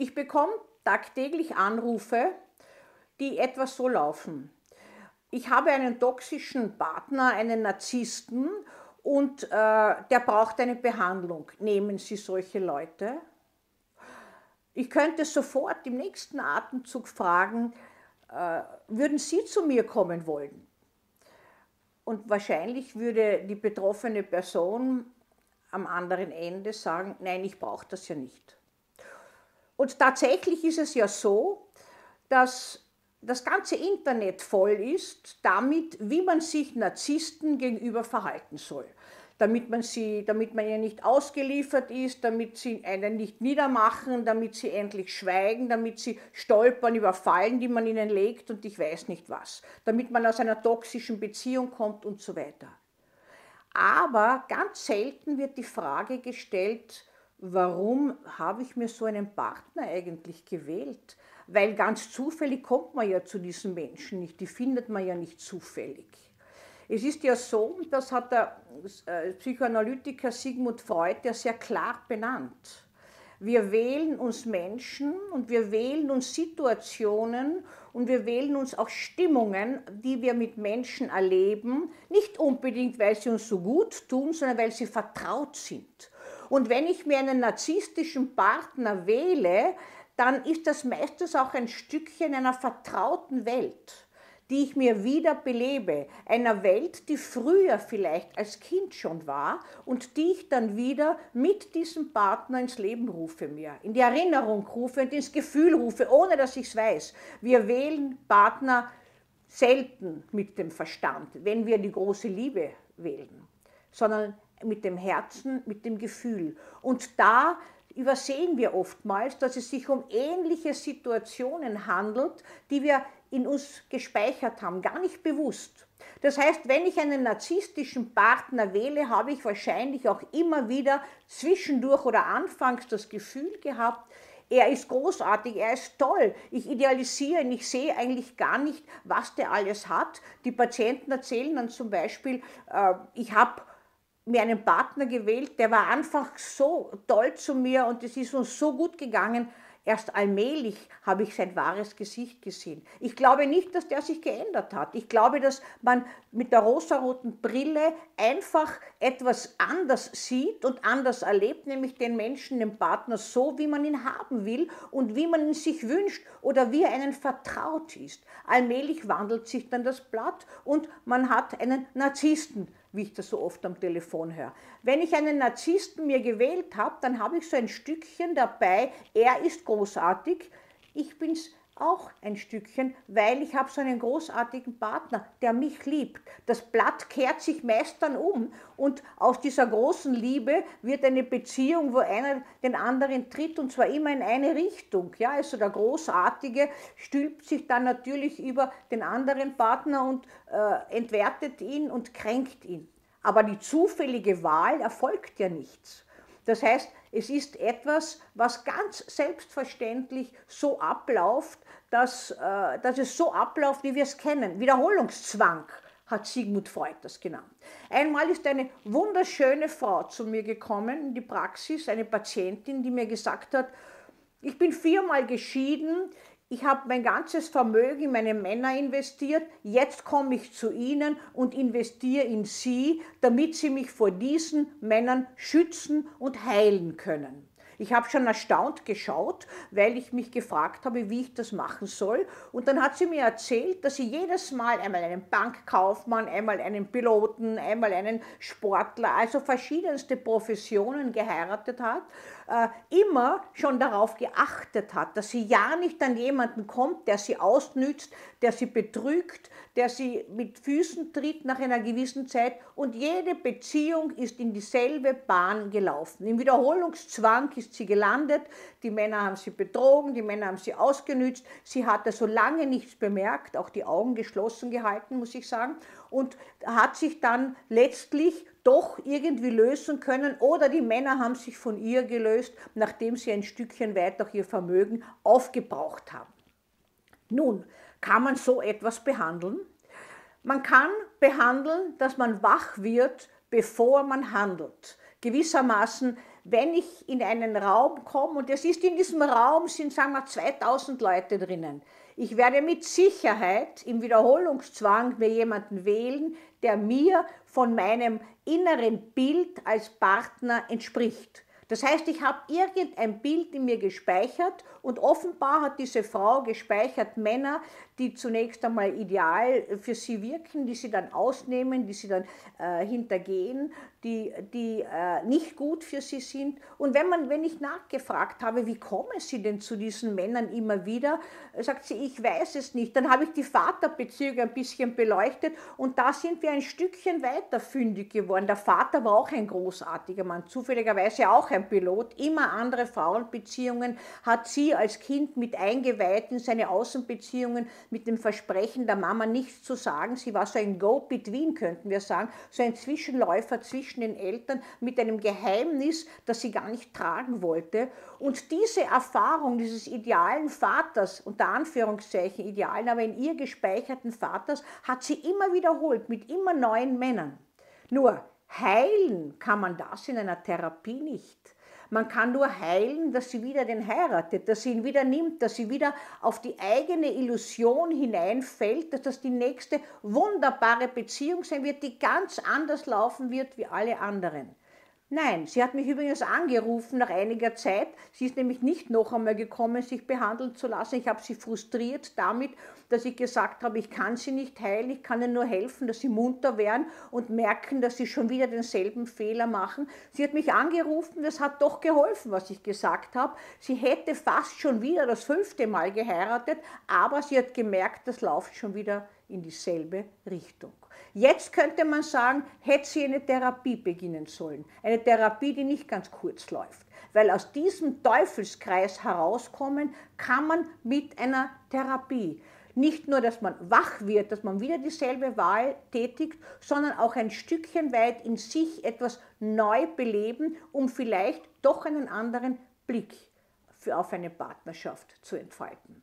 Ich bekomme tagtäglich Anrufe, die etwas so laufen. Ich habe einen toxischen Partner, einen Narzissten und äh, der braucht eine Behandlung. Nehmen Sie solche Leute? Ich könnte sofort im nächsten Atemzug fragen, äh, würden Sie zu mir kommen wollen? Und wahrscheinlich würde die betroffene Person am anderen Ende sagen, nein, ich brauche das ja nicht. Und tatsächlich ist es ja so, dass das ganze Internet voll ist damit, wie man sich Narzissten gegenüber verhalten soll. Damit man, sie, damit man ihr nicht ausgeliefert ist, damit sie einen nicht niedermachen, damit sie endlich schweigen, damit sie stolpern über Fallen, die man ihnen legt und ich weiß nicht was. Damit man aus einer toxischen Beziehung kommt und so weiter. Aber ganz selten wird die Frage gestellt, warum habe ich mir so einen Partner eigentlich gewählt? Weil ganz zufällig kommt man ja zu diesen Menschen nicht, die findet man ja nicht zufällig. Es ist ja so, das hat der äh, Psychoanalytiker Sigmund Freud ja sehr klar benannt. Wir wählen uns Menschen und wir wählen uns Situationen und wir wählen uns auch Stimmungen, die wir mit Menschen erleben, nicht unbedingt, weil sie uns so gut tun, sondern weil sie vertraut sind. Und wenn ich mir einen narzisstischen Partner wähle, dann ist das meistens auch ein Stückchen einer vertrauten Welt die ich mir wieder belebe, einer Welt, die früher vielleicht als Kind schon war und die ich dann wieder mit diesem Partner ins Leben rufe mir, in die Erinnerung rufe und ins Gefühl rufe, ohne dass ich es weiß. Wir wählen Partner selten mit dem Verstand, wenn wir die große Liebe wählen, sondern mit dem Herzen, mit dem Gefühl. Und da übersehen wir oftmals, dass es sich um ähnliche Situationen handelt, die wir in uns gespeichert haben, gar nicht bewusst. Das heißt, wenn ich einen narzisstischen Partner wähle, habe ich wahrscheinlich auch immer wieder zwischendurch oder anfangs das Gefühl gehabt, er ist großartig, er ist toll. Ich idealisiere ihn, ich sehe eigentlich gar nicht, was der alles hat. Die Patienten erzählen dann zum Beispiel, äh, ich habe mir einen Partner gewählt, der war einfach so toll zu mir und es ist uns so gut gegangen, Erst allmählich habe ich sein wahres Gesicht gesehen. Ich glaube nicht, dass der sich geändert hat. Ich glaube, dass man mit der rosaroten Brille einfach etwas anders sieht und anders erlebt, nämlich den Menschen, den Partner so, wie man ihn haben will und wie man ihn sich wünscht oder wie er einen vertraut ist. Allmählich wandelt sich dann das Blatt und man hat einen Narzissten wie ich das so oft am Telefon höre. Wenn ich einen Narzissten mir gewählt habe, dann habe ich so ein Stückchen dabei, er ist großartig, ich bin es auch ein Stückchen, weil ich habe so einen großartigen Partner, der mich liebt. Das Blatt kehrt sich meist dann um und aus dieser großen Liebe wird eine Beziehung, wo einer den anderen tritt und zwar immer in eine Richtung. Ja, also der Großartige stülpt sich dann natürlich über den anderen Partner und äh, entwertet ihn und kränkt ihn. Aber die zufällige Wahl erfolgt ja nichts. Das heißt, es ist etwas, was ganz selbstverständlich so abläuft, dass, äh, dass es so abläuft, wie wir es kennen. Wiederholungszwang hat Sigmund Freud das genannt. Einmal ist eine wunderschöne Frau zu mir gekommen in die Praxis, eine Patientin, die mir gesagt hat, ich bin viermal geschieden, ich habe mein ganzes Vermögen in meine Männer investiert, jetzt komme ich zu Ihnen und investiere in Sie, damit Sie mich vor diesen Männern schützen und heilen können. Ich habe schon erstaunt geschaut, weil ich mich gefragt habe, wie ich das machen soll. Und dann hat sie mir erzählt, dass sie jedes Mal einmal einen Bankkaufmann, einmal einen Piloten, einmal einen Sportler, also verschiedenste Professionen geheiratet hat immer schon darauf geachtet hat, dass sie ja nicht an jemanden kommt, der sie ausnützt, der sie betrügt, der sie mit Füßen tritt nach einer gewissen Zeit. Und jede Beziehung ist in dieselbe Bahn gelaufen. Im Wiederholungszwang ist sie gelandet, die Männer haben sie betrogen, die Männer haben sie ausgenützt, sie hatte so lange nichts bemerkt, auch die Augen geschlossen gehalten, muss ich sagen, und hat sich dann letztlich doch irgendwie lösen können oder die Männer haben sich von ihr gelöst, nachdem sie ein Stückchen weit auch ihr Vermögen aufgebraucht haben. Nun, kann man so etwas behandeln? Man kann behandeln, dass man wach wird, bevor man handelt. Gewissermaßen wenn ich in einen Raum komme, und es ist in diesem Raum, sind sagen wir 2000 Leute drinnen, ich werde mit Sicherheit im Wiederholungszwang mir jemanden wählen, der mir von meinem inneren Bild als Partner entspricht. Das heißt, ich habe irgendein Bild in mir gespeichert und offenbar hat diese Frau gespeichert Männer, die zunächst einmal ideal für sie wirken, die sie dann ausnehmen, die sie dann äh, hintergehen, die, die äh, nicht gut für sie sind. Und wenn, man, wenn ich nachgefragt habe, wie kommen sie denn zu diesen Männern immer wieder, sagt sie, ich weiß es nicht. Dann habe ich die Vaterbeziehung ein bisschen beleuchtet und da sind wir ein Stückchen weiter fündig geworden. Der Vater war auch ein großartiger Mann, zufälligerweise auch ein Pilot, immer andere Frauenbeziehungen, hat sie als Kind mit eingeweiht in seine Außenbeziehungen mit dem Versprechen der Mama nichts zu sagen. Sie war so ein Go-Between, könnten wir sagen, so ein Zwischenläufer zwischen den Eltern mit einem Geheimnis, das sie gar nicht tragen wollte. Und diese Erfahrung dieses idealen Vaters, unter Anführungszeichen idealen, aber in ihr gespeicherten Vaters, hat sie immer wiederholt mit immer neuen Männern. Nur heilen kann man das in einer Therapie nicht. Man kann nur heilen, dass sie wieder den heiratet, dass sie ihn wieder nimmt, dass sie wieder auf die eigene Illusion hineinfällt, dass das die nächste wunderbare Beziehung sein wird, die ganz anders laufen wird wie alle anderen. Nein, sie hat mich übrigens angerufen nach einiger Zeit. Sie ist nämlich nicht noch einmal gekommen, sich behandeln zu lassen. Ich habe sie frustriert damit, dass ich gesagt habe, ich kann sie nicht heilen, ich kann ihnen nur helfen, dass sie munter werden und merken, dass sie schon wieder denselben Fehler machen. Sie hat mich angerufen, das hat doch geholfen, was ich gesagt habe. Sie hätte fast schon wieder das fünfte Mal geheiratet, aber sie hat gemerkt, das läuft schon wieder in dieselbe Richtung. Jetzt könnte man sagen, hätte sie eine Therapie beginnen sollen. Eine Therapie, die nicht ganz kurz läuft. Weil aus diesem Teufelskreis herauskommen kann man mit einer Therapie. Nicht nur, dass man wach wird, dass man wieder dieselbe Wahl tätigt, sondern auch ein Stückchen weit in sich etwas neu beleben, um vielleicht doch einen anderen Blick für auf eine Partnerschaft zu entfalten.